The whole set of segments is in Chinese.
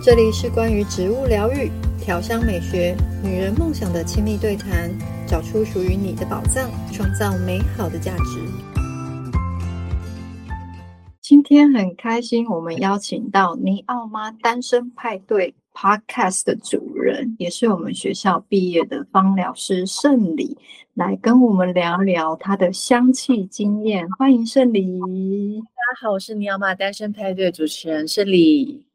这里是关于植物疗愈、调香美学、女人梦想的亲密对谈，找出属于你的宝藏，创造美好的价值。今天很开心，我们邀请到尼奥妈单身派对 Podcast 的主人，也是我们学校毕业的芳疗师圣理，来跟我们聊聊她的香气经验。欢迎圣理。大家好，我是尼奥妈单身派对主持人圣理。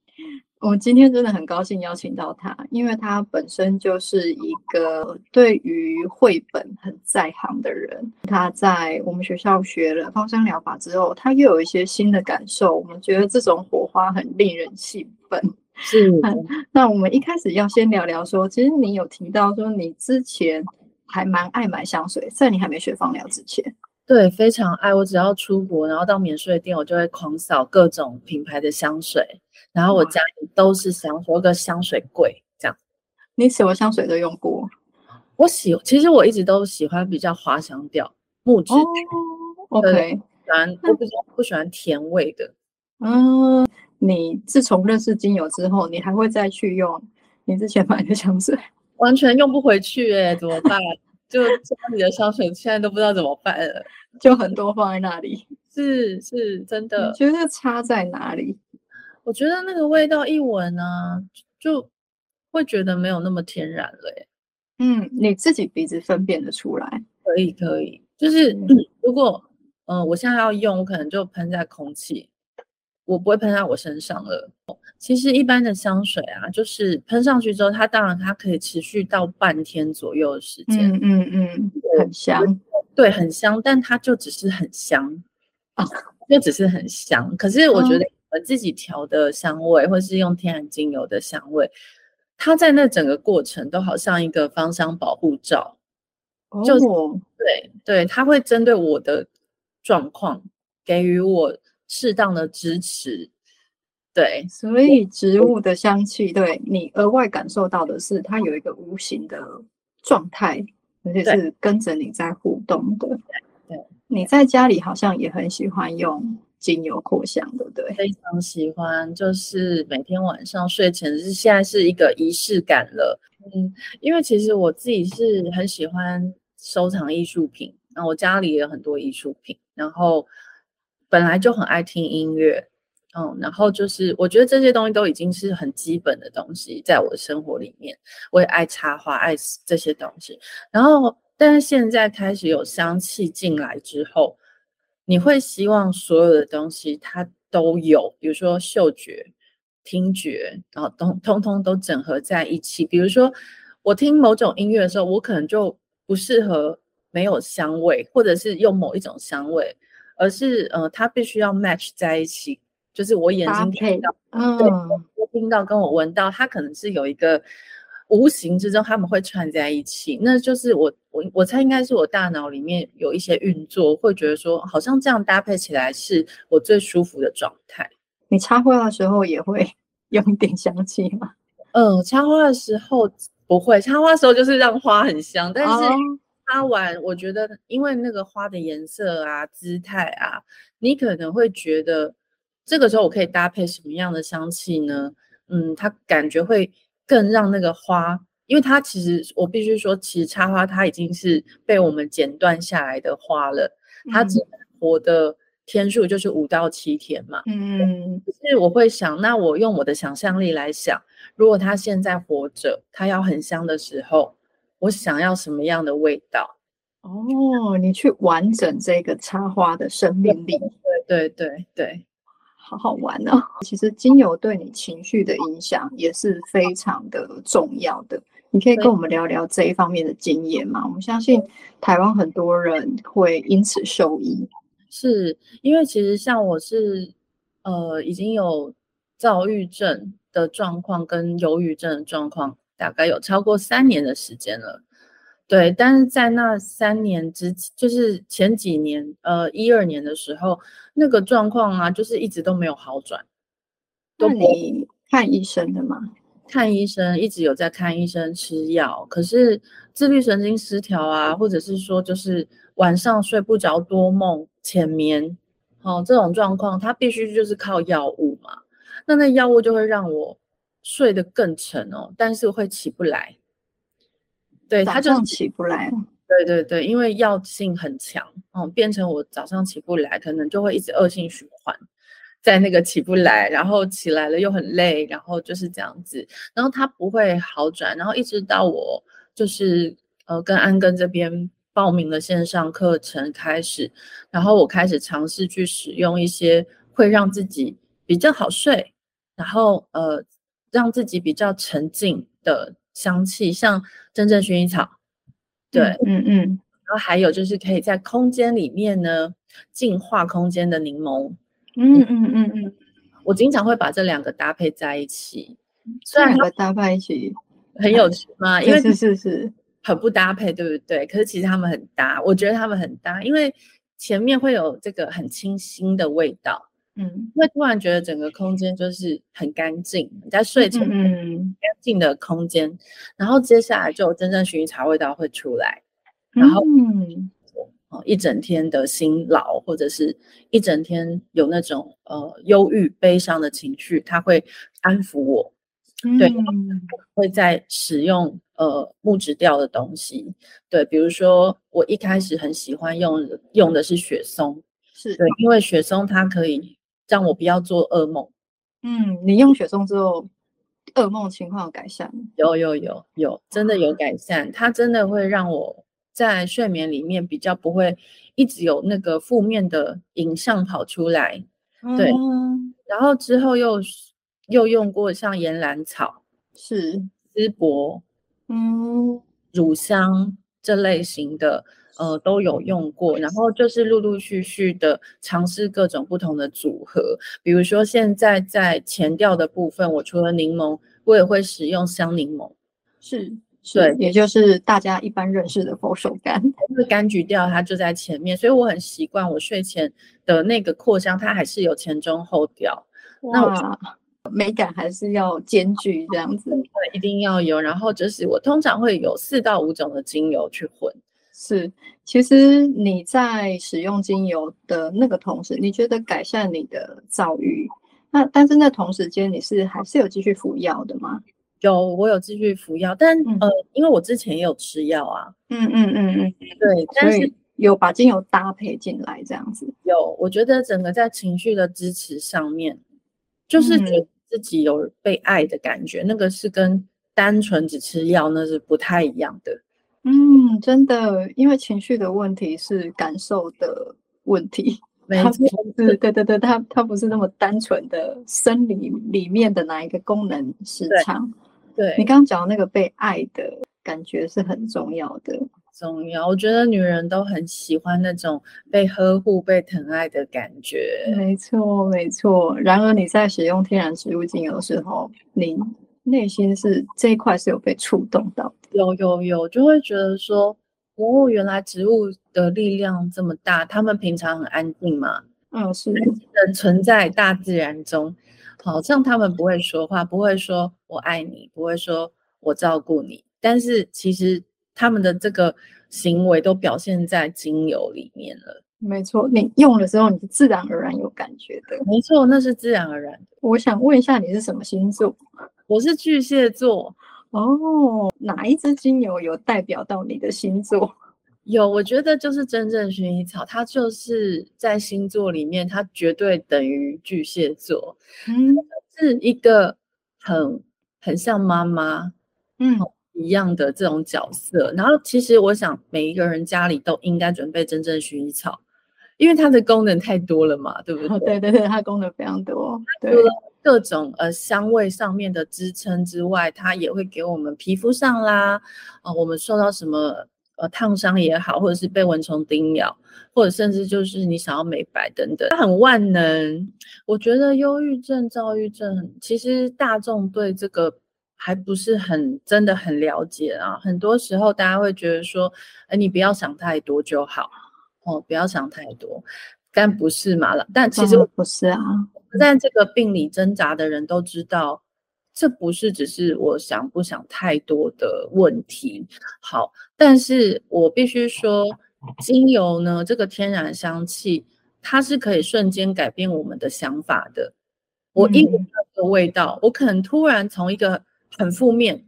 我今天真的很高兴邀请到他，因为他本身就是一个对于绘本很在行的人。他在我们学校学了芳香疗法之后，他又有一些新的感受。我们觉得这种火花很令人兴奋。是，那我们一开始要先聊聊说，其实你有提到说你之前还蛮爱买香水，在你还没学芳疗之前。对，非常爱。我只要出国，然后到免税店，我就会狂扫各种品牌的香水。然后我家里都是香水，有个香水柜这样。你什么香水都用过？我喜，其实我一直都喜欢比较花香调、木质。哦，OK。喜欢，我比较不喜欢甜味的。嗯，你自从认识精油之后，你还会再去用你之前买的香水？完全用不回去哎，怎么办？就家里的香水现在都不知道怎么办了，就很多放在那里。是是，真的。你觉得差在哪里？我觉得那个味道一闻呢、啊，就会觉得没有那么天然了耶。嗯，你自己鼻子分辨得出来？可以，可以。就是、嗯、如果嗯、呃，我现在要用，我可能就喷在空气，我不会喷在我身上了。其实一般的香水啊，就是喷上去之后，它当然它可以持续到半天左右的时间。嗯嗯嗯，很香。对，很香，但它就只是很香啊，就只是很香。可是我觉得。嗯我自己调的香味，或是用天然精油的香味，它在那整个过程都好像一个芳香保护罩，哦、就对对，它会针对我的状况给予我适当的支持，对，所以植物的香气对你额外感受到的是它有一个无形的状态，而且是跟着你在互动的。对，对你在家里好像也很喜欢用。精油扩香，对不对？非常喜欢，就是每天晚上睡前是现在是一个仪式感了。嗯，因为其实我自己是很喜欢收藏艺术品，那我家里也有很多艺术品，然后本来就很爱听音乐，嗯，然后就是我觉得这些东西都已经是很基本的东西，在我的生活里面，我也爱插花，爱这些东西。然后，但是现在开始有香气进来之后。你会希望所有的东西它都有，比如说嗅觉、听觉，然后通通通都整合在一起。比如说，我听某种音乐的时候，我可能就不适合没有香味，或者是用某一种香味，而是呃，它必须要 match 在一起，就是我眼睛听到，嗯，对，我听到跟我闻到，它可能是有一个。无形之中他们会串在一起，那就是我我我猜应该是我大脑里面有一些运作，会觉得说好像这样搭配起来是我最舒服的状态。你插花的时候也会 用一点香气吗？嗯，插花的时候不会，插花的时候就是让花很香，但是插完我觉得因为那个花的颜色啊、姿态啊，你可能会觉得这个时候我可以搭配什么样的香气呢？嗯，它感觉会。更让那个花，因为它其实我必须说，其实插花它已经是被我们剪断下来的花了，它只活的天数就是五到七天嘛。嗯，所以我会想，那我用我的想象力来想，如果它现在活着，它要很香的时候，我想要什么样的味道？哦，你去完整这个插花的生命力。对对对对。好好玩哦！其实精油对你情绪的影响也是非常的重要的。你可以跟我们聊聊这一方面的经验吗？我们相信台湾很多人会因此受益。是因为其实像我是呃已经有躁郁症的状况跟忧郁症的状况，大概有超过三年的时间了。对，但是在那三年之，就是前几年，呃，一二年的时候，那个状况啊，就是一直都没有好转。都你看医生的吗？看医生，一直有在看医生吃药，可是自律神经失调啊，或者是说就是晚上睡不着、多梦、浅眠，哦，这种状况，它必须就是靠药物嘛。那那药物就会让我睡得更沉哦，但是会起不来。对，他就起不来。对对对，因为药性很强，嗯，变成我早上起不来，可能就会一直恶性循环，在那个起不来，然后起来了又很累，然后就是这样子，然后它不会好转，然后一直到我就是呃跟安根这边报名了线上课程开始，然后我开始尝试去使用一些会让自己比较好睡，然后呃让自己比较沉静的香气，像真正薰衣草。对，嗯嗯，然后还有就是可以在空间里面呢，净化空间的柠檬，嗯嗯嗯嗯，我经常会把这两个搭配在一起，虽然两个搭配一起很有趣吗？因为是是是很不搭配，对不对？可是其实他们很搭，我觉得他们很搭，因为前面会有这个很清新的味道。嗯，会突然觉得整个空间就是很干净，你在睡前嗯干净的空间，嗯、然后接下来就有真正薰衣草味道会出来，然后嗯，一整天的辛劳或者是一整天有那种呃忧郁悲伤的情绪，它会安抚我。嗯、对，会在使用呃木质调的东西，对，比如说我一开始很喜欢用用的是雪松，是。对，因为雪松它可以。让我不要做噩梦。嗯，你用雪松之后，噩梦情况有改善？有有有有，真的有改善。它真的会让我在睡眠里面比较不会一直有那个负面的影像跑出来。嗯、对，然后之后又又用过像岩兰草、是丝柏、嗯，乳香这类型的。呃，都有用过，然后就是陆陆续续的尝试各种不同的组合，比如说现在在前调的部分，我除了柠檬，我也会使用香柠檬，是，是对，也就是大家一般认识的佛手柑，因为柑橘调它就在前面，所以我很习惯我睡前的那个扩香，它还是有前中后调，那我美感还是要兼具这样子，对，一定要有，然后就是我通常会有四到五种的精油去混。是，其实你在使用精油的那个同时，你觉得改善你的躁郁，那但是那同时间你是还是有继续服药的吗？有，我有继续服药，但、嗯、呃，因为我之前也有吃药啊，嗯嗯嗯嗯，对，但是有把精油搭配进来这样子。有，我觉得整个在情绪的支持上面，就是觉得自己有被爱的感觉，嗯、那个是跟单纯只吃药那是不太一样的。嗯，真的，因为情绪的问题是感受的问题，没错，是，对对对，它它不是那么单纯的生理里面的哪一个功能失常。对，对你刚刚讲的那个被爱的感觉是很重要的，重要。我觉得女人都很喜欢那种被呵护、被疼爱的感觉。没错，没错。然而你在使用天然植物精油的时候，你内心是这一块是有被触动到。有有有，就会觉得说，哦，原来植物的力量这么大。他们平常很安静嘛，嗯，是的，存在大自然中，好像他们不会说话，不会说我爱你，不会说我照顾你，但是其实他们的这个行为都表现在精油里面了。没错，你用的时候，你是自然而然有感觉的。没错，那是自然而然。我想问一下，你是什么星座？我是巨蟹座。哦，哪一只精油有代表到你的星座？有，我觉得就是真正薰衣草，它就是在星座里面，它绝对等于巨蟹座。嗯，是一个很很像妈妈，嗯，一样的这种角色。然后，其实我想每一个人家里都应该准备真正薰衣草，因为它的功能太多了嘛，对不对？哦，对对对，它功能非常多，对。各种呃香味上面的支撑之外，它也会给我们皮肤上啦，呃，我们受到什么呃烫伤也好，或者是被蚊虫叮咬，或者甚至就是你想要美白等等，它很万能。我觉得忧郁症、躁郁症，其实大众对这个还不是很真的很了解啊。很多时候大家会觉得说，哎，你不要想太多就好，哦，不要想太多，但不是嘛了。但其实不是啊。在这个病里挣扎的人都知道，这不是只是我想不想太多的问题。好，但是我必须说，精油呢，这个天然香气，它是可以瞬间改变我们的想法的。我一闻到这个味道，我可能突然从一个很负面，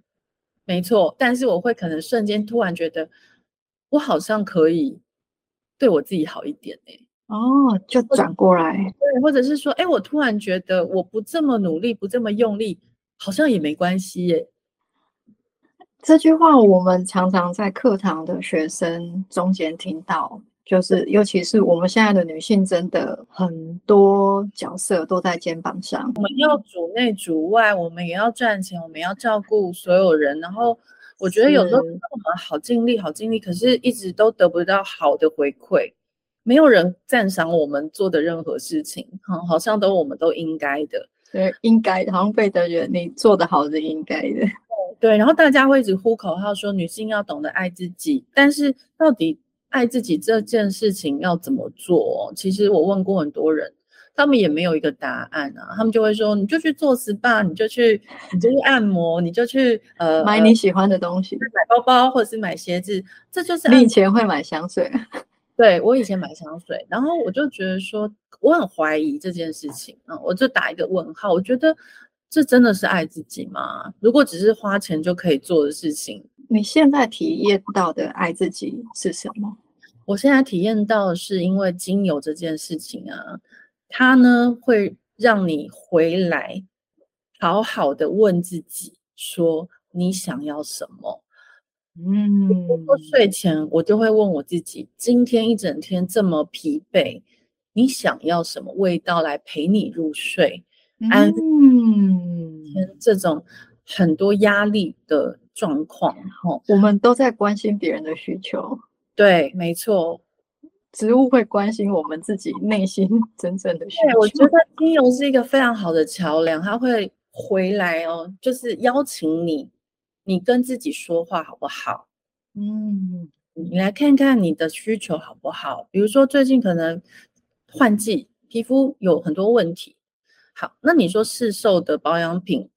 没错，但是我会可能瞬间突然觉得，我好像可以对我自己好一点哎、欸。哦，就转过来，对，或者是说，哎，我突然觉得我不这么努力，不这么用力，好像也没关系耶。这句话我们常常在课堂的学生中间听到，就是尤其是我们现在的女性，真的很多角色都在肩膀上。我们要主内主外，我们也要赚钱，我们要照顾所有人。然后我觉得有时候我们好尽力，好尽力，可是一直都得不到好的回馈。没有人赞赏我们做的任何事情，哈，好像都我们都应该的，对，应该好像被的人你做的好是应该的，对，然后大家会一直呼口号说女性要懂得爱自己，但是到底爱自己这件事情要怎么做？其实我问过很多人，他们也没有一个答案啊，他们就会说你就去做 SPA，你就去，你就去按摩，你就去呃买你喜欢的东西，买包包或者是买鞋子，这就是你以前会买香水。对，我以前买香水，然后我就觉得说，我很怀疑这件事情啊，我就打一个问号。我觉得这真的是爱自己吗？如果只是花钱就可以做的事情，你现在体验到的爱自己是什么？我现在体验到的是因为精油这件事情啊，它呢会让你回来好好的问自己，说你想要什么。嗯，我睡前我就会问我自己，今天一整天这么疲惫，你想要什么味道来陪你入睡？嗯，这种很多压力的状况，哈，我们都在关心别人的需求。对，没错，植物会关心我们自己内心 真正的需求。我觉得精油是一个非常好的桥梁，它会回来哦，就是邀请你。你跟自己说话好不好？嗯，你来看看你的需求好不好？比如说最近可能换季，皮肤有很多问题。好，那你说市售的保养品，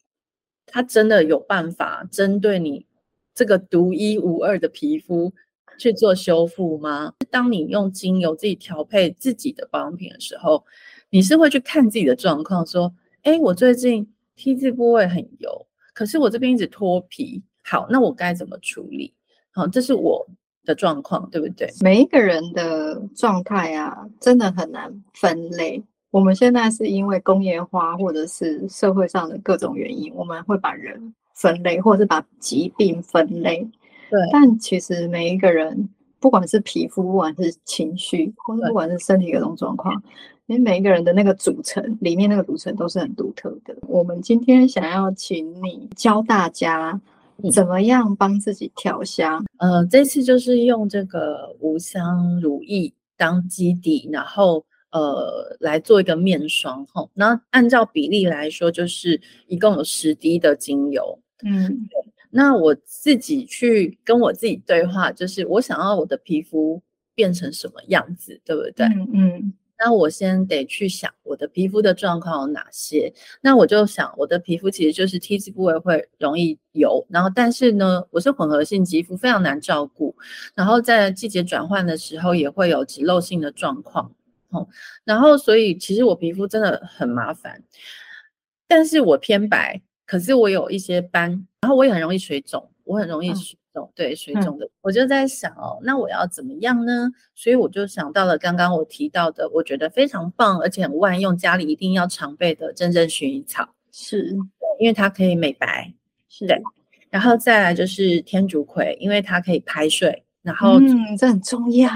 它真的有办法针对你这个独一无二的皮肤去做修复吗？当你用精油自己调配自己的保养品的时候，你是会去看自己的状况，说，哎，我最近 T 字部位很油。可是我这边一直脱皮，好，那我该怎么处理？好，这是我的状况，对不对？每一个人的状态啊，真的很难分类。我们现在是因为工业化，或者是社会上的各种原因，我们会把人分类，或者是把疾病分类。对，但其实每一个人，不管是皮肤，不管是情绪，或者不管是身体各种状况。因为每一个人的那个组成里面那个组成都是很独特的。我们今天想要请你教大家怎么样帮自己调香。嗯、呃，这次就是用这个无香乳液当基底，然后呃来做一个面霜哈。那按照比例来说，就是一共有十滴的精油。嗯，那我自己去跟我自己对话，就是我想要我的皮肤变成什么样子，对不对？嗯嗯。那我先得去想我的皮肤的状况有哪些，那我就想我的皮肤其实就是 T 字部位会容易油，然后但是呢，我是混合性肌肤，非常难照顾，然后在季节转换的时候也会有脂漏性的状况，哦，然后所以其实我皮肤真的很麻烦，但是我偏白，可是我有一些斑，然后我也很容易水肿，我很容易水。对水肿的，我就在想哦，那我要怎么样呢？所以我就想到了刚刚我提到的，我觉得非常棒，而且很万用，家里一定要常备的真正薰衣草，是因为它可以美白，是的。然后再来就是天竺葵，因为它可以排水，然后嗯，这很重要，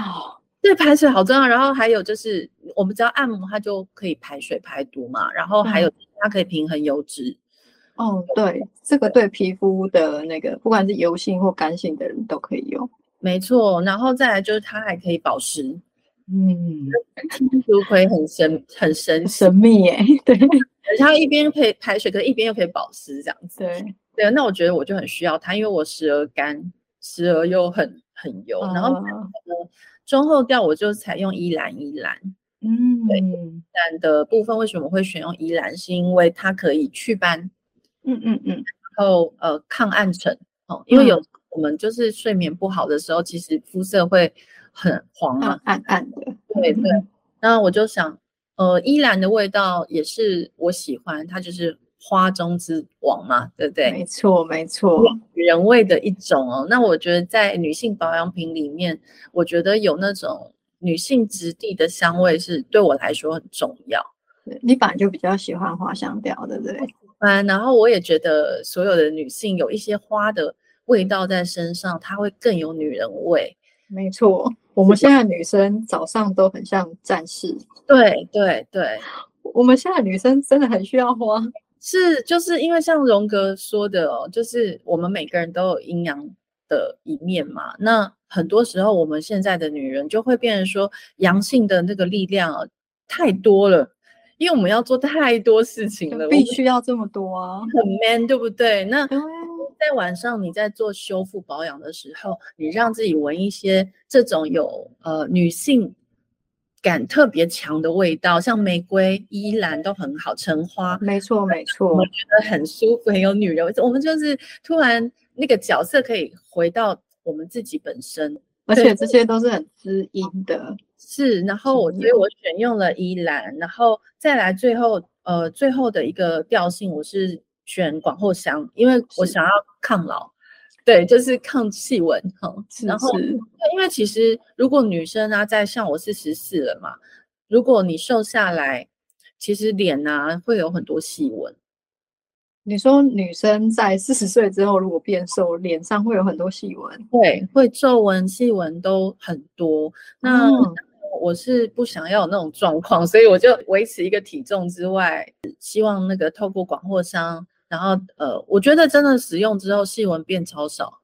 对，排水好重要。然后还有就是，我们只要按摩，它就可以排水排毒嘛。然后还有它可以平衡油脂。哦，对，这个对皮肤的那个，不管是油性或干性的人都可以用。没错，然后再来就是它还可以保湿。嗯，天竺葵很神，很神神秘耶。对，它一边可以排水，可是一边又可以保湿，这样子。对对，那我觉得我就很需要它，因为我时而干，时而又很很油。然后中后调我就采用依兰依兰。嗯，对，依兰的部分为什么会选用依兰？是因为它可以祛斑。嗯嗯嗯，然后呃抗暗沉哦，因为有我们就是睡眠不好的时候，嗯、其实肤色会很黄嘛，暗暗的。对对，然后我就想，呃，依兰的味道也是我喜欢，它就是花中之王嘛，对不对？没错，没错，女人味的一种哦。那我觉得在女性保养品里面，我觉得有那种女性质地的香味是对我来说很重要。你本来就比较喜欢花香调，对不对？嗯，然后我也觉得所有的女性有一些花的味道在身上，它会更有女人味。没错，我们现在女生早上都很像战士。对对对，我们现在女生真的很需要花。是，就是因为像荣格说的哦，就是我们每个人都有阴阳的一面嘛。那很多时候，我们现在的女人就会变成说，阳性的那个力量啊太多了。因为我们要做太多事情了，必须要这么多啊，很 man，对不对？那在晚上你在做修复保养的时候，你让自己闻一些这种有呃女性感特别强的味道，像玫瑰、依兰都很好，橙花，没错没错，我觉得很舒服，很有女人味。我们就是突然那个角色可以回到我们自己本身，而且这些都是很滋阴的。是，然后我所以我选用了依兰，然后再来最后呃最后的一个调性，我是选广藿香，因为我想要抗老，对，就是抗细纹哈。然后，因为其实如果女生啊，在像我是十四了嘛，如果你瘦下来，其实脸啊会有很多细纹。你说女生在四十岁之后如果变瘦，脸上会有很多细纹？对，会皱纹、细纹都很多。那、嗯我是不想要有那种状况，所以我就维持一个体重之外，希望那个透过广藿香，然后呃，我觉得真的使用之后细纹变超少，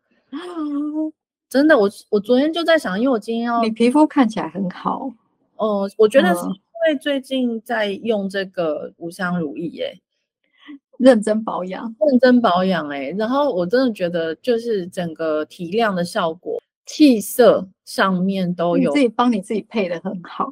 真的，我我昨天就在想，因为我今天要你皮肤看起来很好，哦、呃，我觉得是因为最近在用这个无香乳液耶，认真保养，认真保养哎，然后我真的觉得就是整个提亮的效果。气色上面都有，你自己帮你自己配的很好，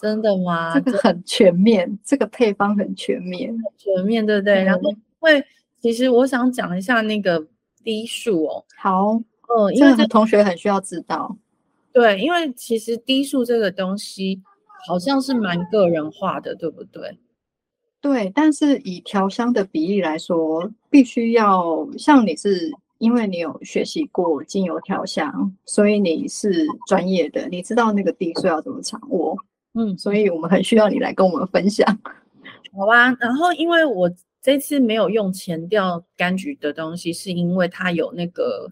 真的吗？这个很全面，这个配方很全面，全面对不对？嗯、然后会，其实我想讲一下那个低数哦。好，嗯，因为这同学很需要知道。对，因为其实低数这个东西好像是蛮个人化的，对不对？对，但是以调香的比例来说，必须要像你是。因为你有学习过精油调香，所以你是专业的，你知道那个滴数要怎么掌握。嗯，所以我们很需要你来跟我们分享。好吧，然后因为我这次没有用前调柑橘的东西，是因为它有那个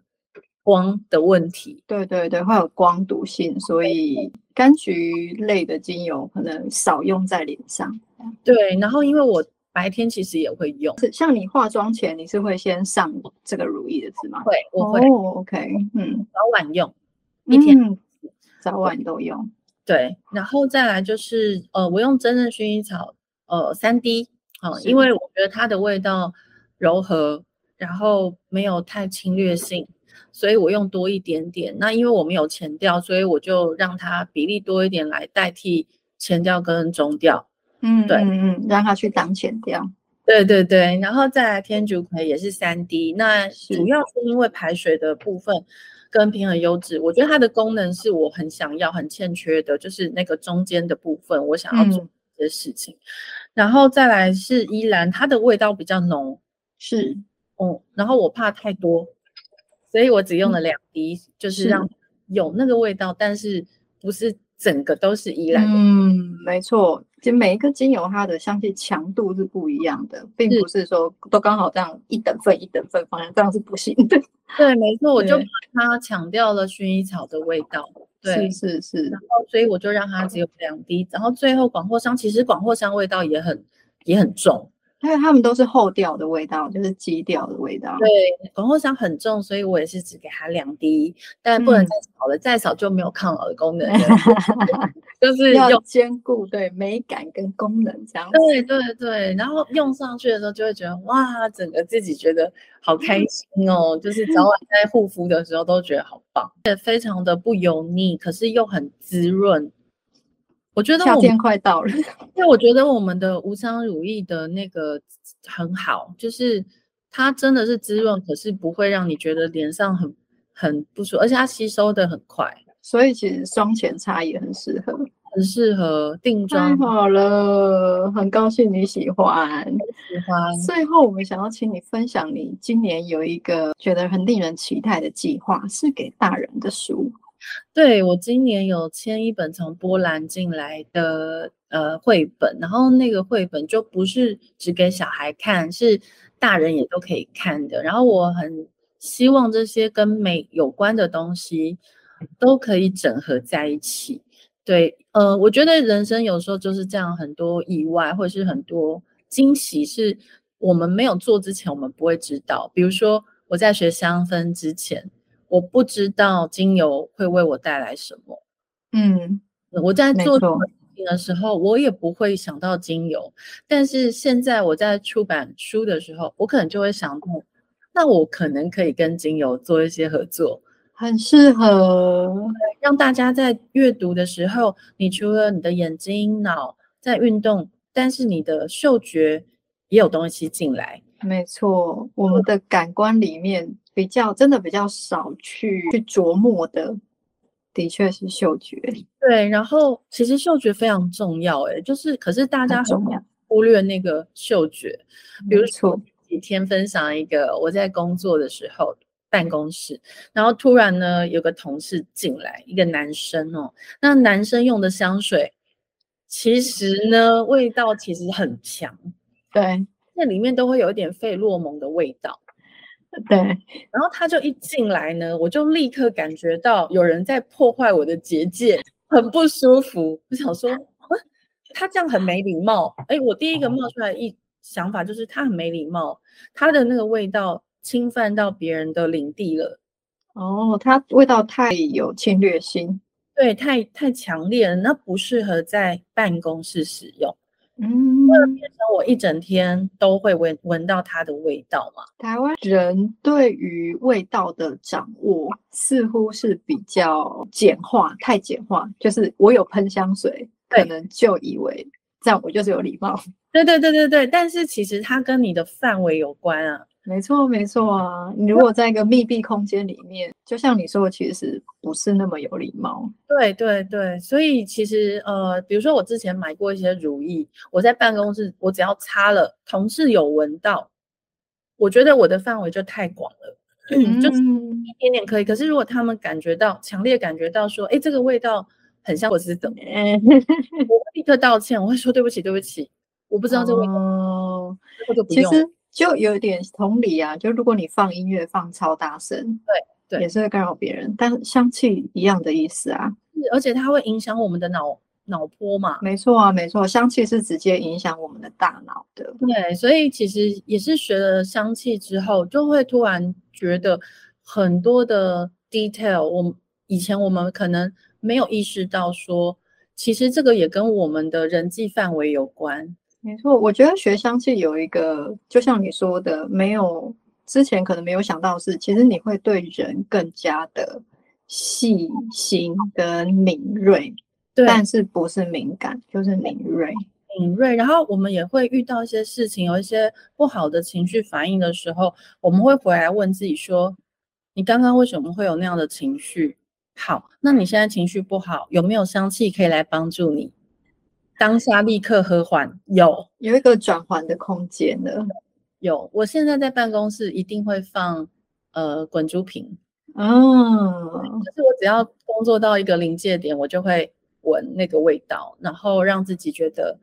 光的问题。对对对，会有光毒性，所以柑橘类的精油可能少用在脸上。对，然后因为我。白天其实也会用，像你化妆前，你是会先上这个乳液的是吗？会，我会。Oh, OK，嗯，早晚用，一天、嗯、早晚都用。对，然后再来就是，呃，我用真正薰衣草，呃，三滴，嗯、呃，因为我觉得它的味道柔和，然后没有太侵略性，所以我用多一点点。那因为我们有前调，所以我就让它比例多一点来代替前调跟中调。嗯，对，嗯嗯，让他去当前调，对对对，然后再来天竺葵也是三滴，那主要是因为排水的部分跟平衡油脂，我觉得它的功能是我很想要、很欠缺的，就是那个中间的部分，我想要做这些事情。嗯、然后再来是依兰，它的味道比较浓，是，嗯，然后我怕太多，所以我只用了两滴，嗯、就是让有那个味道，但是不是整个都是依兰。嗯，没错。其实每一个精油它的香气强度是不一样的，并不是说都刚好这样一等份一等份放在这样是不行的。对，没错，我就把它强调了薰衣草的味道。对，是是是。然后所以我就让它只有两滴，然后最后广藿香，其实广藿香味道也很也很重。因为它们都是后调的味道，就是基调的味道。对，广藿香很重，所以我也是只给它两滴，但不能再少了，嗯、再少就没有抗老的功能。就是要兼顾对美感跟功能这样。对对对，然后用上去的时候就会觉得哇，整个自己觉得好开心哦，嗯、就是早晚在护肤的时候都觉得好棒，也非常的不油腻，可是又很滋润。我觉得夏天快到了，因为我觉得我们的无香乳液的那个很好，就是它真的是滋润，可是不会让你觉得脸上很很不舒服，而且它吸收的很快，所以其实妆前擦也很适合。很适合定妆。太好了，很高兴你喜欢。喜欢。最后，我们想要请你分享，你今年有一个觉得很令人期待的计划，是给大人的书。对，我今年有签一本从波兰进来的呃绘本，然后那个绘本就不是只给小孩看，是大人也都可以看的。然后我很希望这些跟美有关的东西都可以整合在一起。对，呃，我觉得人生有时候就是这样，很多意外或者是很多惊喜，是我们没有做之前我们不会知道。比如说我在学香氛之前。我不知道精油会为我带来什么，嗯，我在做事情的时候，我也不会想到精油。但是现在我在出版书的时候，我可能就会想到，那我可能可以跟精油做一些合作，很适合让大家在阅读的时候，你除了你的眼睛、脑在运动，但是你的嗅觉也有东西进来。没错，我们的感官里面。比较真的比较少去去琢磨的，的确是嗅觉。对，然后其实嗅觉非常重要，哎，就是可是大家很忽略那个嗅觉。比如说几天分享一个，我在工作的时候办公室，然后突然呢有个同事进来，一个男生哦，那男生用的香水其实呢味道其实很强，对，那里面都会有一点费洛蒙的味道。对，然后他就一进来呢，我就立刻感觉到有人在破坏我的结界，很不舒服。我想说，他这样很没礼貌。哎，我第一个冒出来一想法就是他很没礼貌，他的那个味道侵犯到别人的领地了。哦，他味道太有侵略性，对，太太强烈了，那不适合在办公室使用。嗯，变成我一整天都会闻闻到它的味道嘛。台湾人对于味道的掌握似乎是比较简化，太简化，就是我有喷香水，可能就以为这样我就是有礼貌。对对对对对，但是其实它跟你的范围有关啊。没错，没错啊！你如果在一个密闭空间里面，就像你说的，其实不是那么有礼貌。对对对，所以其实呃，比如说我之前买过一些如意，我在办公室，我只要擦了，同事有闻到，我觉得我的范围就太广了，嗯，就是一点点可以。可是如果他们感觉到强烈感觉到说，哎，这个味道很像我是怎么，我会立刻道歉，我会说对不起，对不起，我不知道这味道，哦，就不用。就有点同理啊，就如果你放音乐放超大声，对对，也是会干扰别人。但香气一样的意思啊，而且它会影响我们的脑脑波嘛。没错啊，没错，香气是直接影响我们的大脑的。对，所以其实也是学了香气之后，就会突然觉得很多的 detail，我以前我们可能没有意识到说，其实这个也跟我们的人际范围有关。没错，我觉得学香气有一个，就像你说的，没有之前可能没有想到的是，其实你会对人更加的细心跟敏锐，对，但是不是敏感，就是敏锐，敏锐。然后我们也会遇到一些事情，有一些不好的情绪反应的时候，我们会回来问自己说：你刚刚为什么会有那样的情绪？好，那你现在情绪不好，有没有香气可以来帮助你？当下立刻和缓，有有一个转换的空间的，有。我现在在办公室一定会放呃滚珠瓶，哦，就是我只要工作到一个临界点，我就会闻那个味道，然后让自己觉得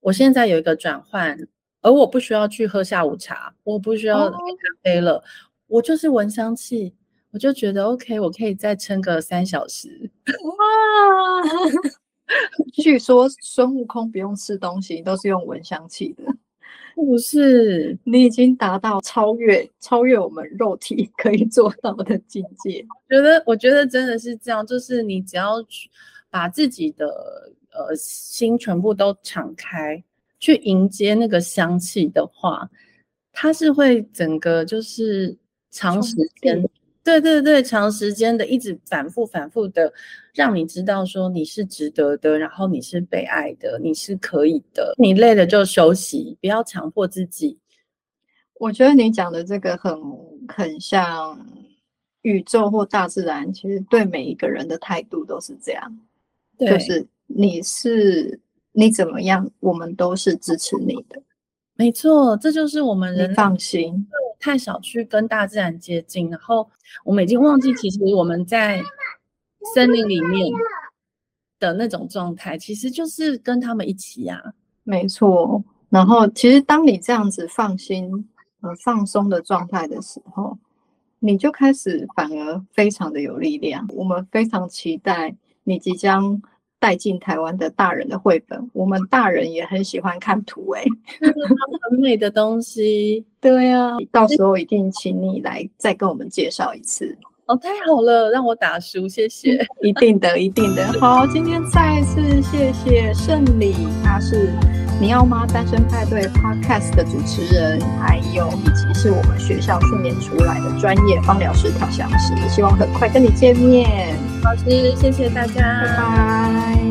我现在有一个转换，而我不需要去喝下午茶，我不需要喝咖啡了，哦、我就是闻香气，我就觉得 OK，我可以再撑个三小时，哇。据说孙悟空不用吃东西，都是用闻香气的。不是，你已经达到超越超越我们肉体 可以做到的境界。觉得，我觉得真的是这样，就是你只要去把自己的呃心全部都敞开，去迎接那个香气的话，它是会整个就是长时间。对对对，长时间的一直反复反复的，让你知道说你是值得的，然后你是被爱的，你是可以的。你累了就休息，不要强迫自己。我觉得你讲的这个很很像宇宙或大自然，其实对每一个人的态度都是这样，对就是你是你怎么样，我们都是支持你的。没错，这就是我们人放心，太少去跟大自然接近，然后我们已经忘记，其实我们在森林里面的那种状态，其实就是跟他们一起呀、啊。没错，然后其实当你这样子放心、呃放松的状态的时候，你就开始反而非常的有力量。我们非常期待你即将。带进台湾的大人的绘本，我们大人也很喜欢看图 哎，很美的东西。对啊，到时候一定请你来再跟我们介绍一次。哦，太好了，让我打书，谢谢。一定的，一定的。好，今天再一次谢谢胜理，他是你要吗单身派对 Podcast 的主持人，还有以及是我们学校训练出来的专业芳疗师调香师，希望很快跟你见面。老师，谢谢大家，拜拜。